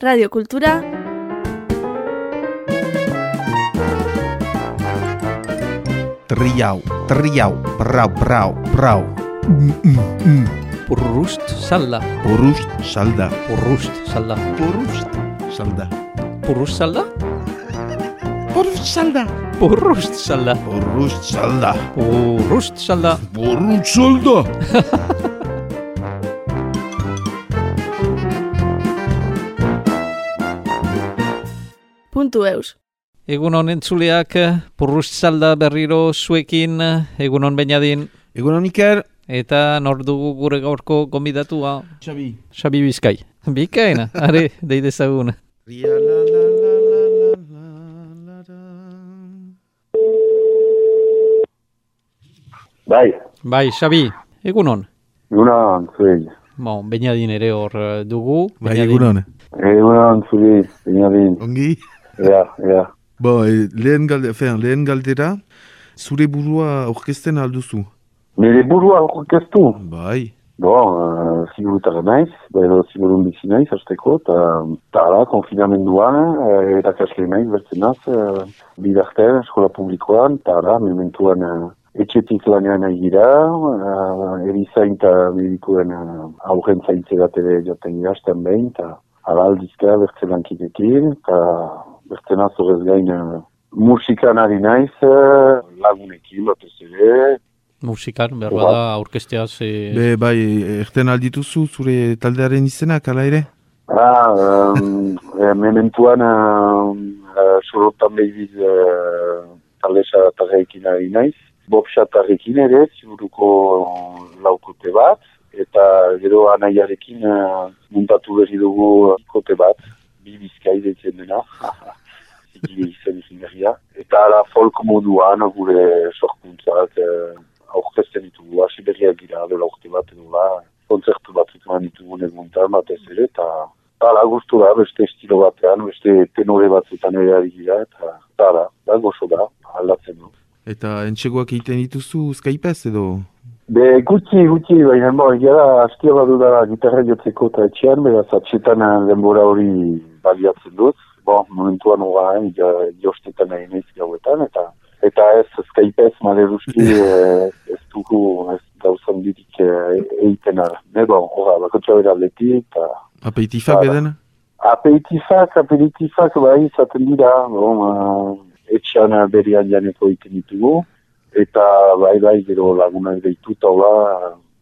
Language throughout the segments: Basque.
Radio Kultura Triau, triau, brau, brau, brau. Mm, mm, mm. Purrust salda. Purrust salda. Purrust salda. Purrust salda. Purrust salda? Purrust salda. Purrust salda. Purrust salda. Purrust salda. Purrust salda. eus. Egun honen txuleak, eh, purruztzalda berriro zuekin, eh, egun hon bainadin. Egun hon iker. Eta nor dugu gure gaurko gomidatua. Xabi. Xabi bizkai. Bikaina, are, deide zagun. Bai. Bai, Xabi, egun hon. Egun hon. Bon, bainadin ere hor eh, dugu. Bainadin. Bai, egun hon. Egun hon, bainadin. Ongi. Ea, ea. Bo, e, lehen, galde, fean, lehen galdera, zure burua orkesten alduzu. Nire burua orkestu. Bai. Bon, uh, zigurutara naiz, edo zigurun bizi naiz, azteko, eta eta ala, konfinamenduan, uh, erakasle naiz, bertzen naz, uh, bidarten, eskola publikoan, eta ala, mementuan uh, etxetik lanean nahi gira, uh, erizain eta medikuen uh, aurren zaintzerat ere jaten gira, behin, eta ala aldizka bertzen lankidekin, eta bertzen naz horrez gain uh, musikan ari naiz, uh, lagunekin, batez ere, Musikan, behar bada, aurkesteaz... Eh, Be, bai, erten aldituzu zure taldearen izenak, ala ere? Ah, um, eh, mementuan uh, uh, sorotan behibiz uh, talesa tarrekin ari naiz. Bobsa tarrekin ere, ziburuko laukote bat, eta gero anaiarekin uh, muntatu berri dugu kote bat, bi bizkai deitzen dena, izen izin berria. Eta ala folk moduan gure sorkuntzak uh, aurkezten ditugu, hasi berriak gira, dela urte bat edo la, kontzertu batzuk eman ditugu neguntan batez ere, eta Hala, gustu da, beste estilo batean, beste tenore batzutan ere ari gira, eta hala, da, gozo da, aldatzen du. Eta entxegoak egiten dituzu Skypez edo? Be, gutxi, gutxi, baina, bo, egia da, askia badu da gitarra jotzeko eta etxean, beraz, atxetan eh, denbora hori baliatzen dut. Bo, momentuan horain, ja, jostetan nahi naiz gauetan, eta eta ez Skypez, maleruski, eh, ez dugu, ez gauzan dirik eh, egiten ara. Ne, bo, hora, bakotxa bera aldetik, eta Apeitifak Hala. eden? Aperitifak, aperitifak, bai, izaten dira, bon, uh, etxean berian janeko egiten ditugu, eta bai, bai, gero lagunak deitu, eta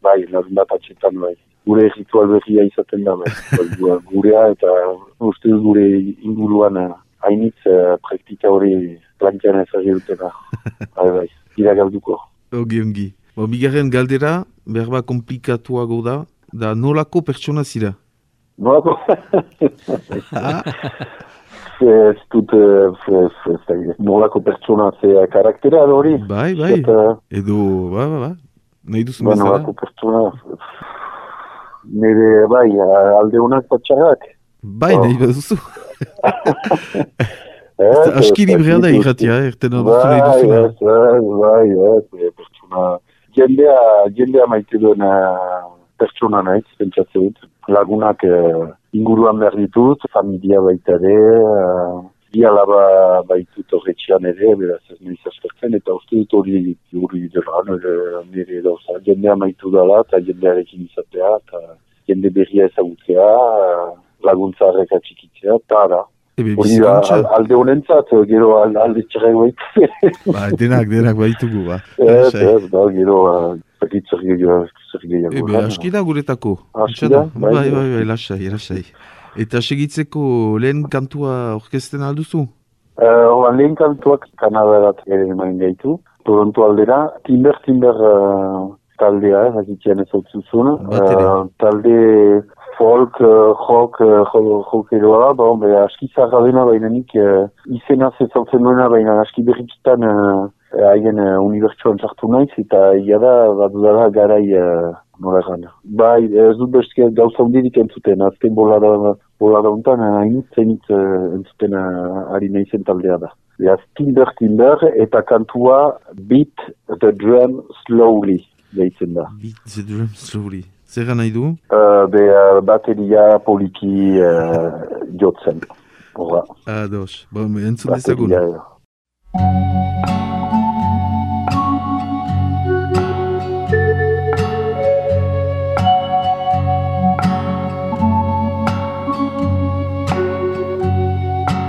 bai, larun bat atxetan, bai. Gure ritual berria izaten da, Gu- gurea, eta uste gure inguruan uh, hainitz uh, praktika hori plantean ezagir dutena. bai, bai, dira galduko. Ongi, ongi. Bo, bigarren galdera, berba komplikatuago da, da nolako pertsona zira? Nolako? Ah, Ez dut, eh, ez, ez, ez, nolako pertsona zea karaktera hori. bai, bai. Eta, Edo, ba, ba, ba. Nahi duzu Bueno, bezala? bako pertsona, nire, bai, alde honak patxarrak. Bai, Oh. nahi baduzu. Eh, Aski librea da irratia, eh, erten alduzu nahi Bai, duzuna. ez, bai, ez, eh, pertsona, jendea, jendea maite duen pertsona naiz, pentsatzen dut. Lagunak eh, inguruan behar ditut, familia baita ere, eh, bi alaba baitut horretxean ere, beraz ez nahiz aspertzen, eta uste dut hori hori dela, nire, nire gauza, jendea maitu dela, eta jendearekin izatea, eta jende berria ezagutzea, laguntza harreka txikitzea, eta ara. Ebe, bizikontxa. al- alde honentzat, gero al- alde txarrak baitz. Ba, denak, denak baitugu, ba. Ez, Lasai. ez, da, gero, zakit zer gehiago. Ebe, aski da guretako. Aski da, Bai, bai, bai, bai, lasai, lasai. Eta segitzeko lehen kantua orkesten alduzu? Uh, Horan lehen kantuak Kanadarat ere eman gaitu. Toronto aldera, Timber Timber uh, taldea, ez dakitean ez zuzun. Bat ere. talde folk, uh, rock, uh, jo- rockeroa, bon, be, aski zaharra dena baina nik uh, izena zezautzen duena, baina aski berrikitan uh, haien uh, unibertsuan sartu naiz, eta ia da, bat dudala garai uh, nola egan. Bai, ez dut beste gauza hundirik entzuten, azken bolada untan, hainit zenit uh, entzuten uh, ari naizen taldea da. Beaz, Timber Timber eta kantua Beat the Drum Slowly deitzen da. Beat the drum slowly. Zer nahi du? Uh, be, uh, bateria poliki uh, jotzen. Horra, Ados. Bon, entzun dezagun. bateria.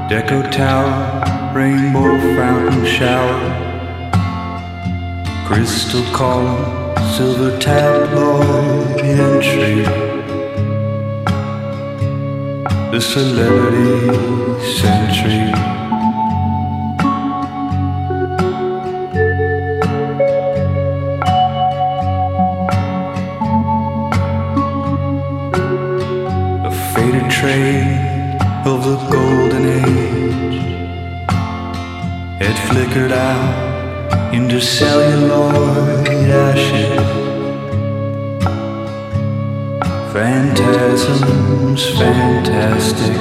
Deco Tower, rainbow fountain shower, crystal column, silver tabloid entry. The celebrity century. Flickered out into celluloid ashes. Phantasms, fantastic,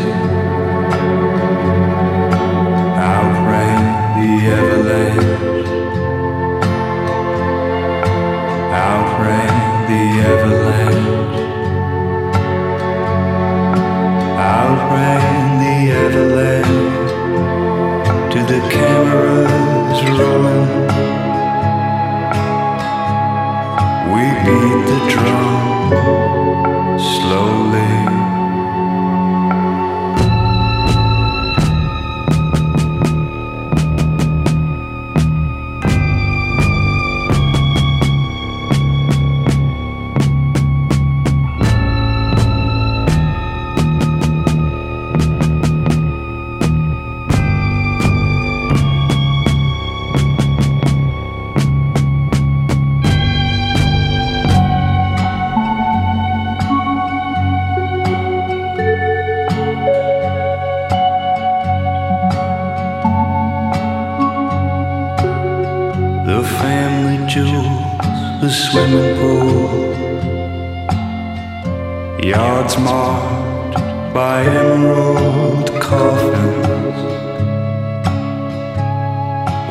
yards marked by emerald coffins.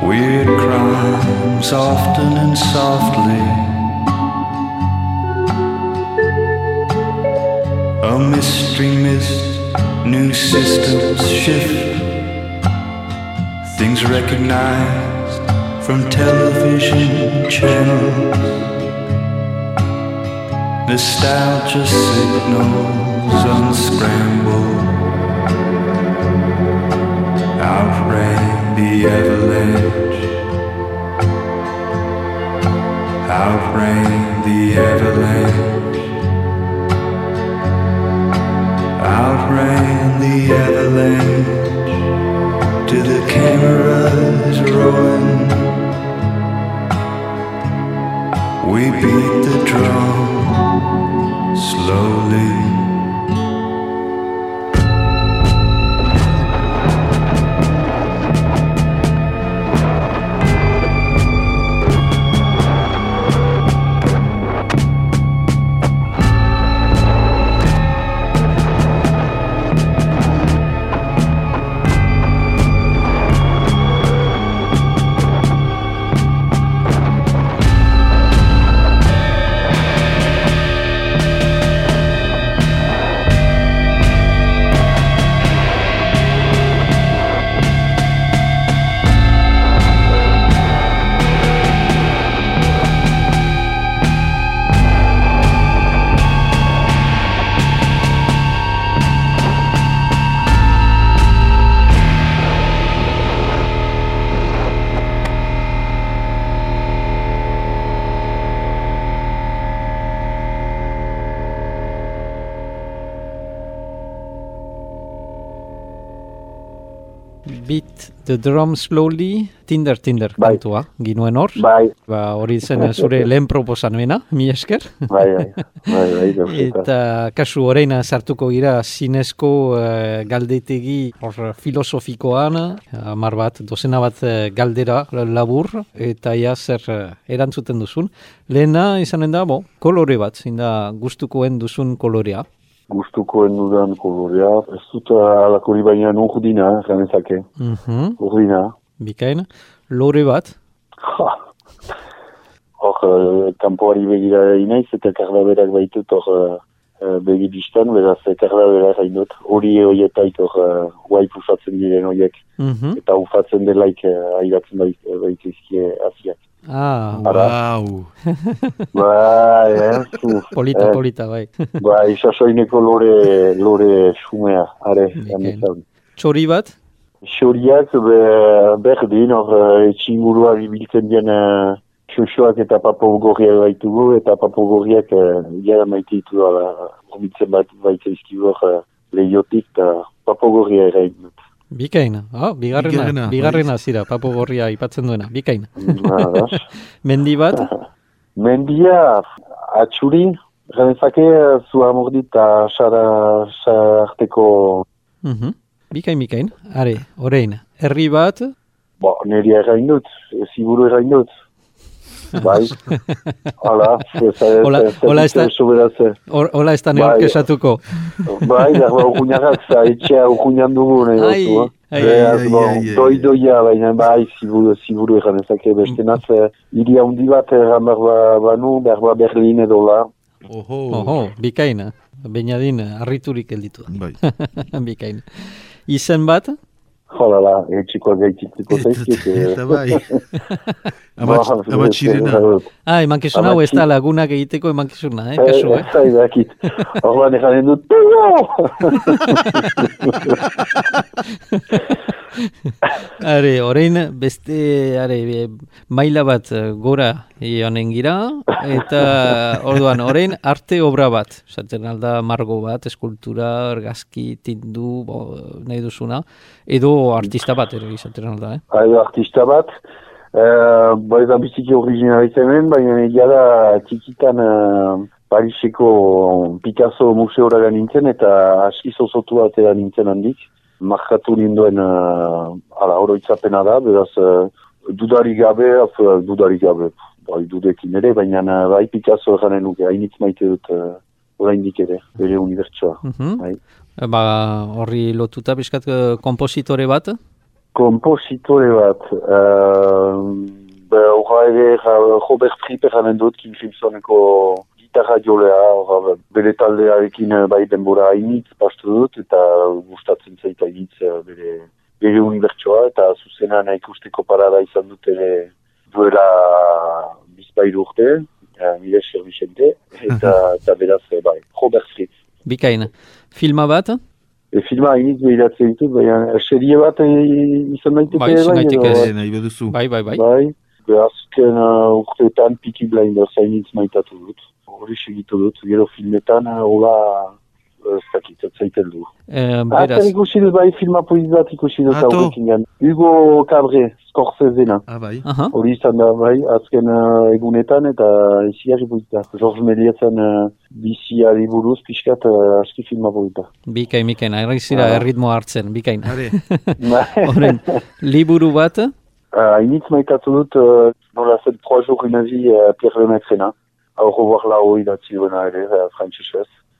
Weird crimes, often and softly. A mystery mist, new systems shift. Things recognized from television channels. Nostalgia signals unscrambled. Outran the avalanche. Outran the avalanche. Outran the avalanche to the cameras rolling. We beat the drum slowly. The drum slowly, Tinder, Tinder Bai. kantua, ginuen hor. Bai, Ba, hori zen zure lehen proposamena, mi esker. bai, bai, bai, bai, perfecto. Eta kasu orain sartuko gira zinezko eh, galdetegi hor filosofikoan, hamar bat, dozena bat eh, galdera labur, eta ja zer eh, erantzuten duzun. Lehena izanen da, bo, kolore bat, zinda gustukoen duzun kolorea. Gustukoen dudan kolorea, ez dut alakori baina urdina, janezake, Mhm, urdina. bikain. Lore bat, Ja. hor eh, kanpoari begira inaiz, eta kardaberak baitut hor eh, eh, begi biztan, beraz eh, kardabera hain dut, hori horietaik hor uh, guai pusatzen diren horiek, Mhm. eta ufatzen delaik uh, aigatzen bait, baitizkie aziak. Ah, Wow. Ba, eh, uf, polita, eh, polita, bai. ba, isasoineko lore, lore xumea, are, ganezan. Txori bat? Xoriak be, berdin, hor etxingurua biltzen dien uh, xoxoak eta papogorriak baitugu, eta papogorriak uh, jara maite ditu ala, horbitzen bat baita hor uh, lehiotik, eta papogorria ere dut. Bikaina. Oh, bigarrena, Bigarrena, bigarrena zira, papo gorria ipatzen duena, bikaina. Adas. Mendi bat? Mendia, atxuri, ganezake, zua mordit eta sara, sara arteko, Mhm. Bikain, bikain. Are, orain, herri bat? bo, niri errain dut, ziburu errain dut. Bai, hala, ez Hola- hola, ez da- Soberatze. Hor- Hola ez da Bai. neok esatuko. Bai, da, ba, urguñarrak, za, etxea urguñan dugu, nahi Ai, duzu, eh? ai, Beraz, ai, bo, ai, ai. doi doia, baina bai, ziburu, ziburu egan ezake, beste naz, eh, hiri handi bat erran behar ba- banu, behar ba Berlin edo la, Oho. Oho, bikaina. Beinadin, arriturik elditu. Bai. bikaina. Izen bat? Jolala, etxikoak gaititiko zaizkiet. eh. Eta bai. Ba, Amatx- Amatxirena. Ah, emankizun hau ez da lagunak egiteko emankizuna, eh? Eh, Kasu, eh? Ez zai dakit. Orban eganen dut, Teo! Are, orain beste, are, maila bat gora joanen gira, eta orduan, orain arte obra bat, esaten alda margo bat, eskultura, argazki, tindu, bo, nahi duzuna, edo artista bat ere izaten alda, eh? Haide artista bat, uh, bai da biziki originaliz hemen, baina egia da txikitan uh, Pariseko Picasso museora nintzen eta aski zozotu atera nintzen handik. Markatu ninduen uh, ala oroitzapena da, beraz uh, dudari gabe, af, uh, dudari gabe, bai dudekin ere, baina bai Picasso eganen nuke, hainitz maite dut uh, oraindik ere, bere unibertsoa. Mhm. Bai. Ba, horri lotuta bizkat eh, kompositore bat, Kompositore bat, uh, be, horra ere Robert Fripp eranen dut, Kim Simpsoneko gitarra jolea, horra, bere taldearekin eh, bai denbora hainitz pastu dut, eta gustatzen zaita hainitz eh, bere, bere unibertsoa, eta zuzenan ikusteko parada izan dut ere duela bizpairu urte, uh, mire Vicente, eta, eta beraz, bai, Robert Fripp. Bikaina. Filma bat, E, filma hainitz behiratzen ditut, baina serie bat eh, izan daiteke Bai, izan daiteke. edo- Eh, nahi baduzu. bai, bai, bai. Bai, be azken uh, urteetan Peaky Blinders hainitz maitatu dut. Hori segitu dut, gero filmetan, uh, hola, uh, ez dakit, ez zaiten du. Eh, Beraz. beraz, ikusi dut bai filma poliz bat ikusi dut Ato. haurekin gan. Hugo Cabre, Scorsesena. Ah, bai. Hori izan da bai, azken uh, egunetan eta iziari polita. George Meliatzen uh, biziari buruz pixkat uh, aski filma polita. bikain, bikain, errizira Ah. erritmo hartzen, bikain. Horren, liburu bat, Uh, hainitz maitatu dut, uh, nola zen 3 jours une vie uh, Pierre Lemaîtrena. Au revoir là-haut idatzi duena ere, uh,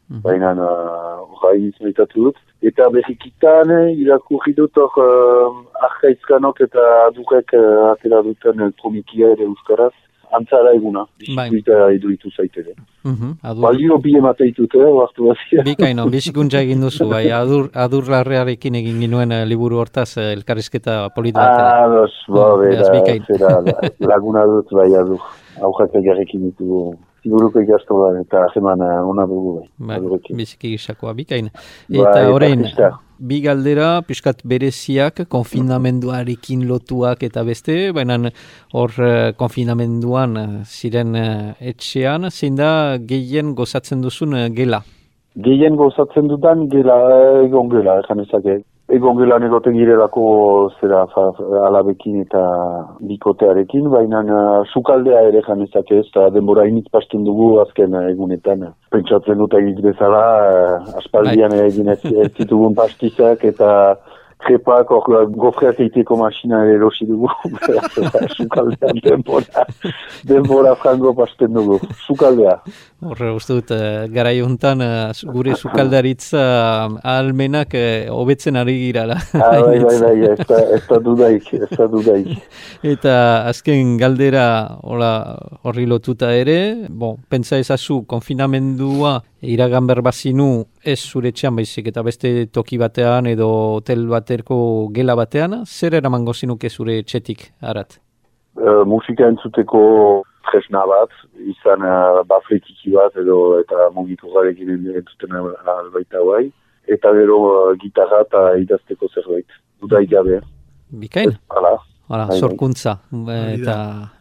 Mhm. Baina, uh, horra hainitz maitatu dut. Eta berrikitan, eh, irakurri dut hor, uh, arkaizkanok eta adurek uh, atera duten uh, kromikia ere euskaraz. Antzara eguna, Bai. bizikuita iduritu zaitere. Mhm, adur, Balio bi emateitut, eh, oartu bazia. bikaino, bizikuntza egin duzu, bai, adur, adur larrearekin egin ginuen eh, liburu hortaz eh, elkarrizketa polit bat. Ah, dos, ba, Mm, bera, zera, la- laguna dut, bai, adur. Aurrak egarrekin ditugu. Ziburuko ikastolan eta aheman ona dugu, bai. Adurekin. biziki gisakoa, bikain. Bai, Eta eta orain, bi galdera, piskat bereziak, konfinamenduarekin lotuak eta beste, baina hor eh, konfinamenduan eh, ziren eh, etxean, zein da gehien gozatzen duzun eh, gela. Gehien gozatzen dudan, gela, eh, egon gela, egan ezake. Egon gelan egoten girelako zera fa, alabekin eta bikotearekin, baina uh, sukaldea ere egan ezake ez, eta denbora initz pasten dugu azken eh, egunetan. Pentsatzen dut egit bezala, uh, aspaldian egin ez, ez zitugun pastizak eta trepak, hor gofreak eiteko masina erosi dugu. Sukaldean denbora, denbora frango pasten dugu. Sukaldea. Horre, uste dut, uh, garai hontan uh, gure sukaldaritza uh, almenak hobetzen ari girala. Ah, bai, bai, bai, ez da dudaik, ez da dudaik. Eta azken galdera hola, horri lotuta ere, bon, pentsa ezazu konfinamendua iragan berbazinu ez zure txan baizik eta beste toki batean edo hotel baterko gela batean, zer eramango zinuke zure txetik, arat? Uh, musika entzuteko tresna bat, izan uh, bafletiki bat edo eta mugitu garekin entzuten albaita bai, eta gero uh, gitarra eta idazteko zerbait, duda igabe. Bikain? Hala. Hala, Bai, bai. sorkuntza eta,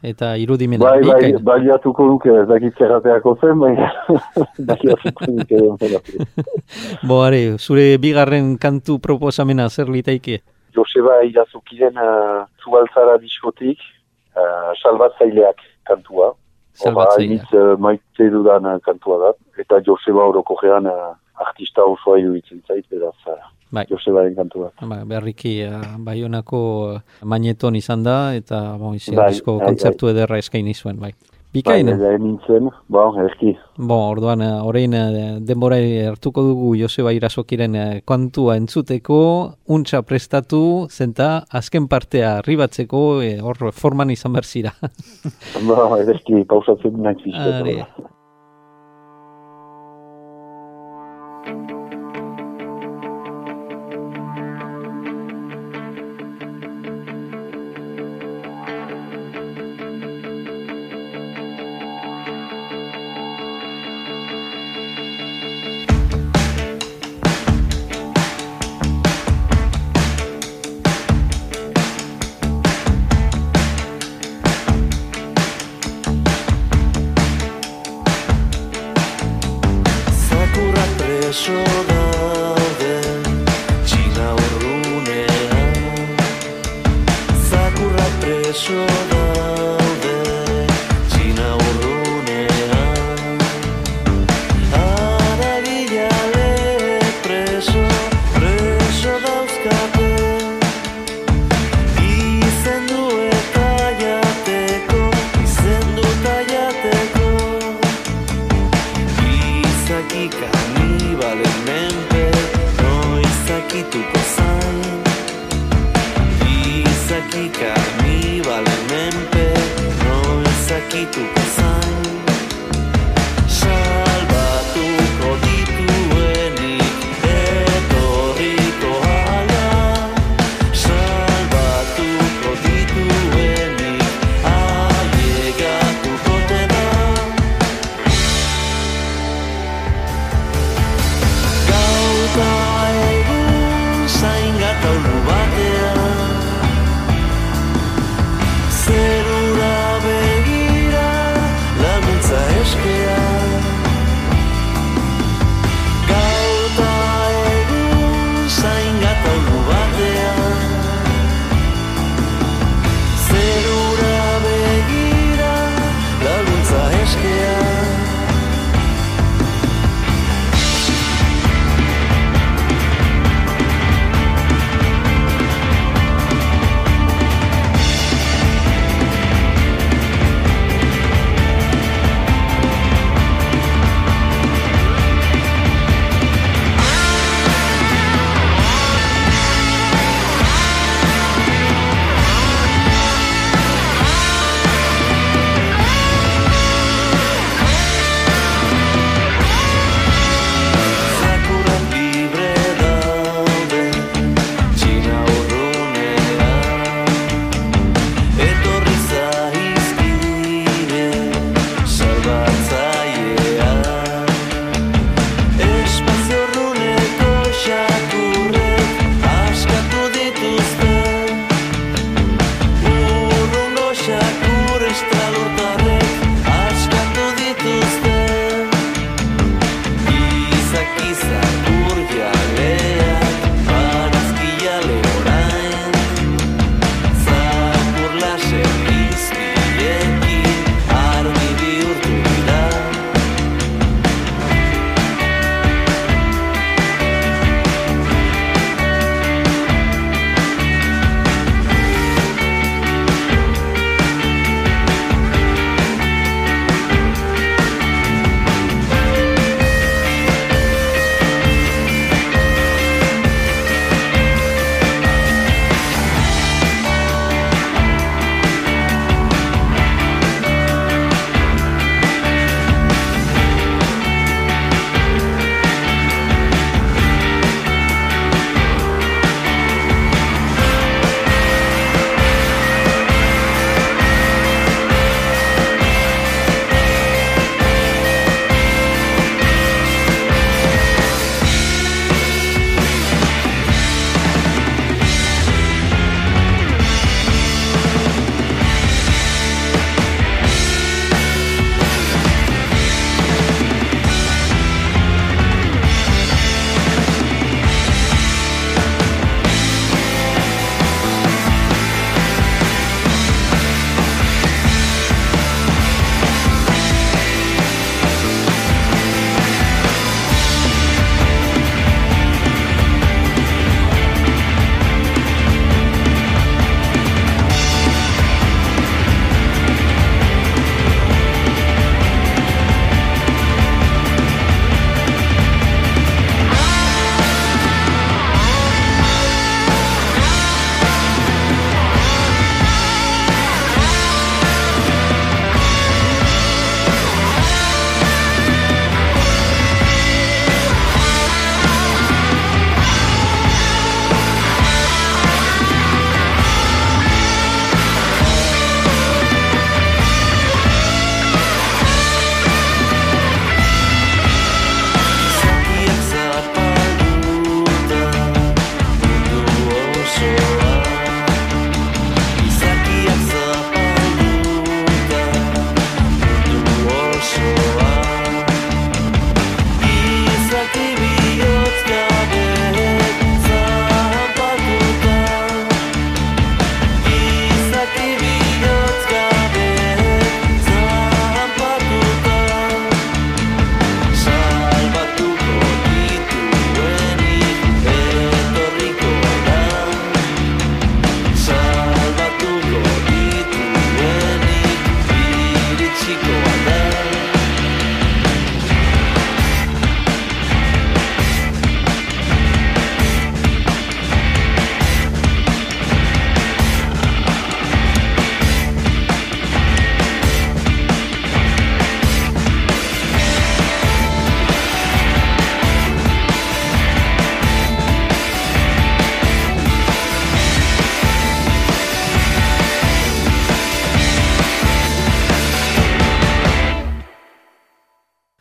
eta irudimena. Bai, bai, Bikain. baliatuko nuke, ez dakit zerrateako zen, bai, baliatuko nuke denboratik. Bo, are, zure bigarren kantu proposamena zer litaike? Joseba irazukiren uh, zubaltzara diskotik, uh, salbatzaileak kantua. Salbatzaileak. Uh, maite dudan uh, kantua da. Eta Joseba orokogean uh, artista osoa iruditzen zait, beraz, uh, Bai. Josebaren kantua. Ba, berriki uh, Baionako uh, magneton izan da eta bon, izi Bai, disko bai, kontzertu ederra eskaini zuen, bai. Bai, Bikain, eta nintzen, ba, erki. bon, orduan, orain denbora hartuko dugu Joseba Irasokiren kantua entzuteko, untxa prestatu, zenta azken partea arribatzeko, eh, hor forman izan berzira. Ba, erki, pausatzen nahi thank you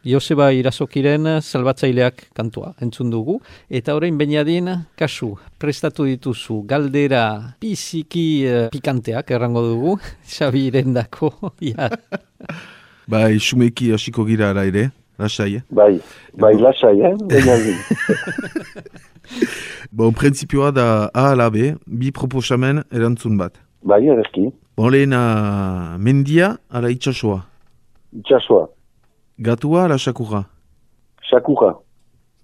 Joseba Irazokiren salbatzaileak kantua entzun dugu. Eta orain bainadin, kasu, prestatu dituzu galdera biziki eh, pikanteak errango dugu, Xabi irendako. ja. Bai, sumeki hasiko gira ara ere, lasai. eh? Bai, bai, lasai, eh? Bon, printzipioa da A ala B, bi proposamen erantzun bat. bai, ederki. Bon, lehena mendia ala itxasoa. Itxasua, Gatua ala sakurra. sakurra,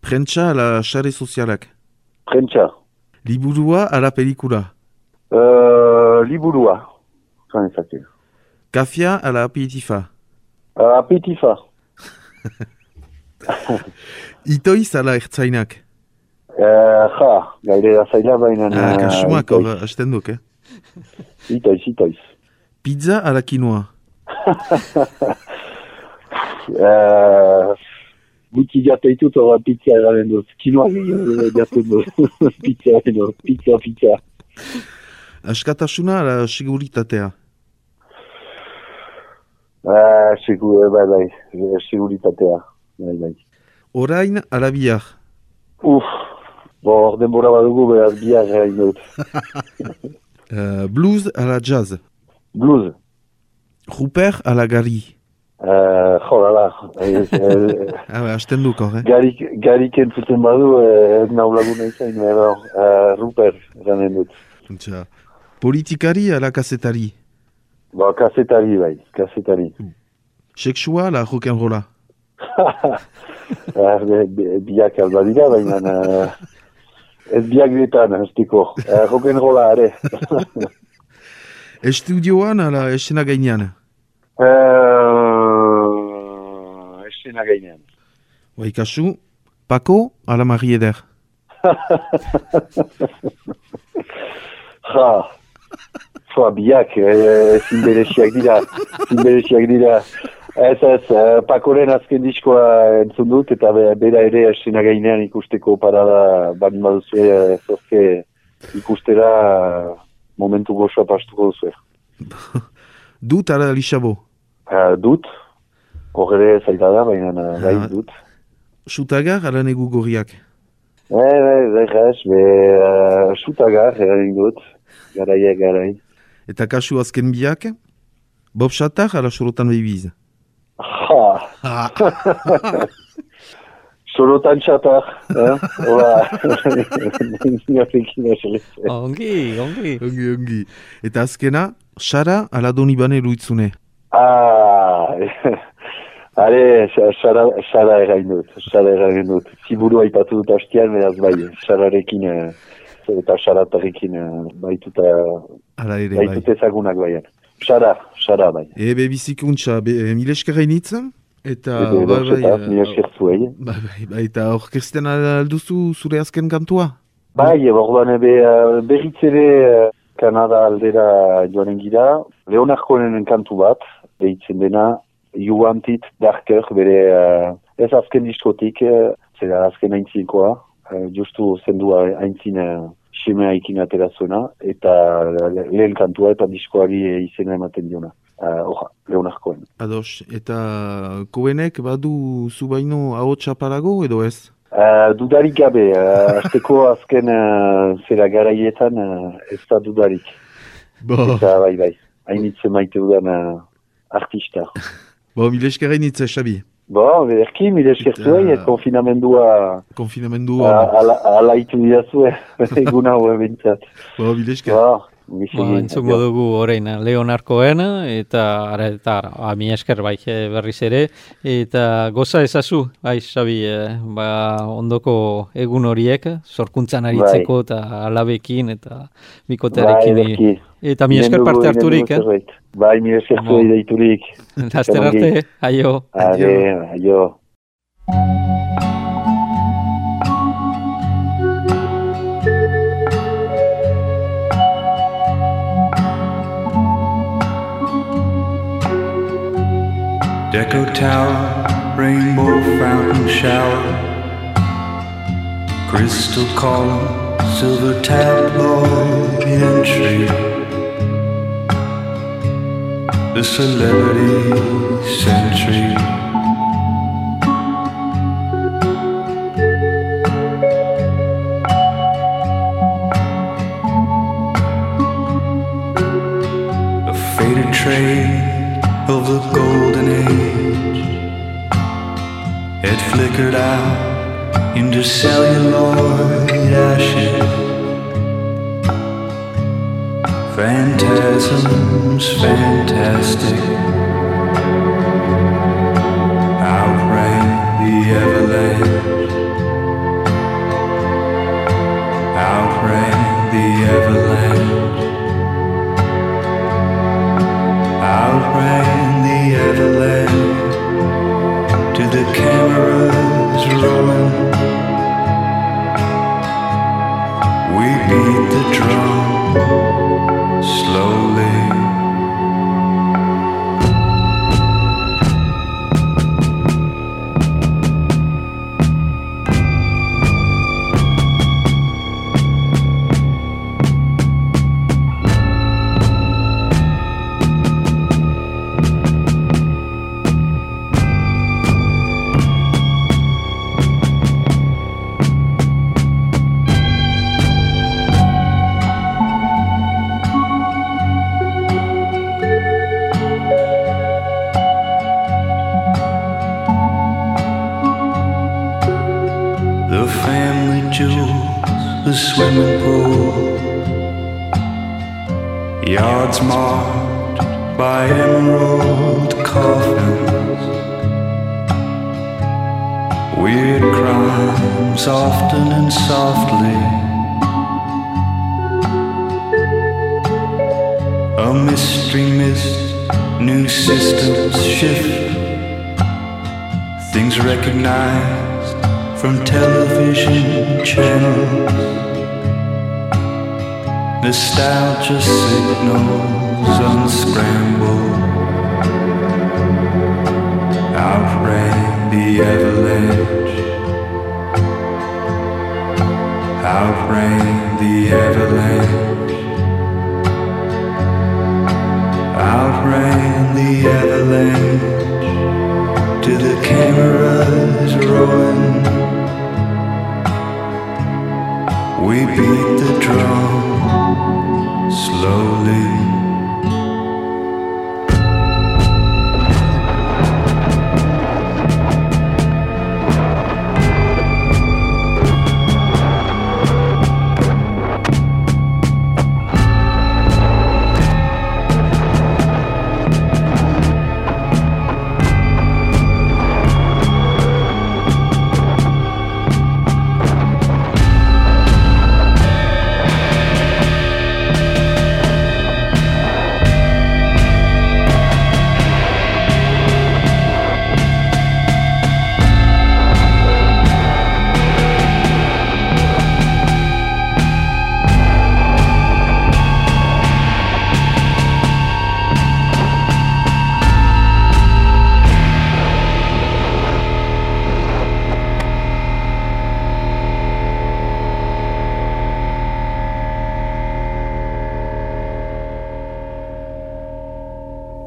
Prentsa ala sare sozialak. prentsa, Liburua ala pelikula. uh, liburua. Kafia ala aperitifa. Uh, apetifa, Itoiz ala ertzainak. uh, ja, gaire da zaila baina... Ah, eh, kasuak itoiz. hor hasten duk, eh? Itoiz, itoiz. Pizza ala quinoa. Uh, Buki jateitut hori pizza eraren dut. Kinoa jaten dut. pizza, no, pizza, pizza. Askatasuna ala seguritatea. Uh, segur, bai, bai, eh, seguritatea. Bai, bai. Orain ala bihar. Uf, bo, hor denbora badugu behar bihar erain dut. Uh, blues ala jazz. Blues. Ruper ala gari. Uh, jo, lala. Eh, eh, Ah, ba, hasten duk hor, eh? garik, garik entzuten badu, eh, ez nau laguna izan, edo, uh, Ruper eranen dut. Tja. Politikari ala kasetari. Bo, kasetari bai, kasetari. Sexua ala rock'n'rolla. Ah, be- be- biak alba dira, baina uh, ez biak diretan, estiko. Uh, rock'n'rolla are. Estudioan ala esena gainean. uh, esena gainean. Bai, kasu, Paco ala Marie Eder. Ja, Foa, biak, eh, ezin bereziak dira, ezin bereziak dira. Ez ez, eh, Pakoren azken diskoa entzun dut, eta be, bera ere esena gainean ikusteko parada bani baduzu eh, zozke ikustera momentu gozoa pastuko duzu. Dut ala lixabo. Uh, dut, hor ere zaila da, baina uh, bai Ah. dut. Sutagar ala negu gorriak. Bai, bai, bai, gas, be, uh, sutagar, erain dut, garaia, garai. Eta kasu azken biak, Bob Shatar ala sorotan behibiz. Ha! Sorotan txatak, eh? Eserez. Ongi, ongi. Ongi, ongi. Eta azkena, Sara ala Donibane luitzune. Ah, are, Sara, Sara erain dut, Sara erain dut. Ziburu aipatu dut hastian, beraz bai, Sararekin, eh, eta Saratarekin eh, baituta, Ala ere, bai. baitut ezagunak baian. Sara, Sara bai. Ebe bizikuntza, be, e, mile esker hainitz, eta... Ebe, bai, bai, eh, esker zuei. Bai, bai, bai, eta orkesten alduzu zure azken kantua? Bai, orduan ebe uh, berriz ere uh, Kanada aldera joanen gira. Leonard Cohenen kantu bat, deitzen dena, You Want It Darker, bere uh, ez azken diskotik, uh, zera azken aintzinkoa, uh, justu zendua aintzin uh, semea ikin atera zuena, eta le- lehen kantua eta diskoari izena ematen diona. Uh, Cohen. Ados, eta koenek badu zubaino ahotsa parago edo ez? Uh, dudarik gabe, uh, azteko azken uh, zera garaietan uh, ez da dudarik. Bo, Eta bai, bai, hainitze maite dudan uh, artista. bo mile esker hainitz, Xabi. Bo, bederki, mire eskertuei, Eta- et konfinamendua Konfinamendu uh, hon. ala, alaitu didazue, egun hau bintzat. Bo, mile esker. Bo, Ba, misegi. entzungo dugu orain Leonarkoen eta ara eta ara, ba, mi esker bai eh, berriz ere eta goza ezazu bai Xabi eh, ba, ondoko egun horiek sorkuntzan aritzeko eta alabekin eta Bai, bikotearekin ederki. eta mi esker parte harturik eh? Bai, mire eskertuei Bo. deiturik. Laster arte, aio. Are, aio. Deco Tower, rainbow fountain shower, crystal column, silver tabloid entry. The celebrity century. Flickered out into celluloid ashes. Phantasms, fantastic, outran the avalanche, outran the avalanche, outran the avalanche. To the cameras We beat the drum slowly. Mystery mist, new systems shift, things recognized from television channels. Nostalgia signals unscrambled. Outran the avalanche. Outran the avalanche. The avalanche to the cameras rolling. We beat the drum slowly.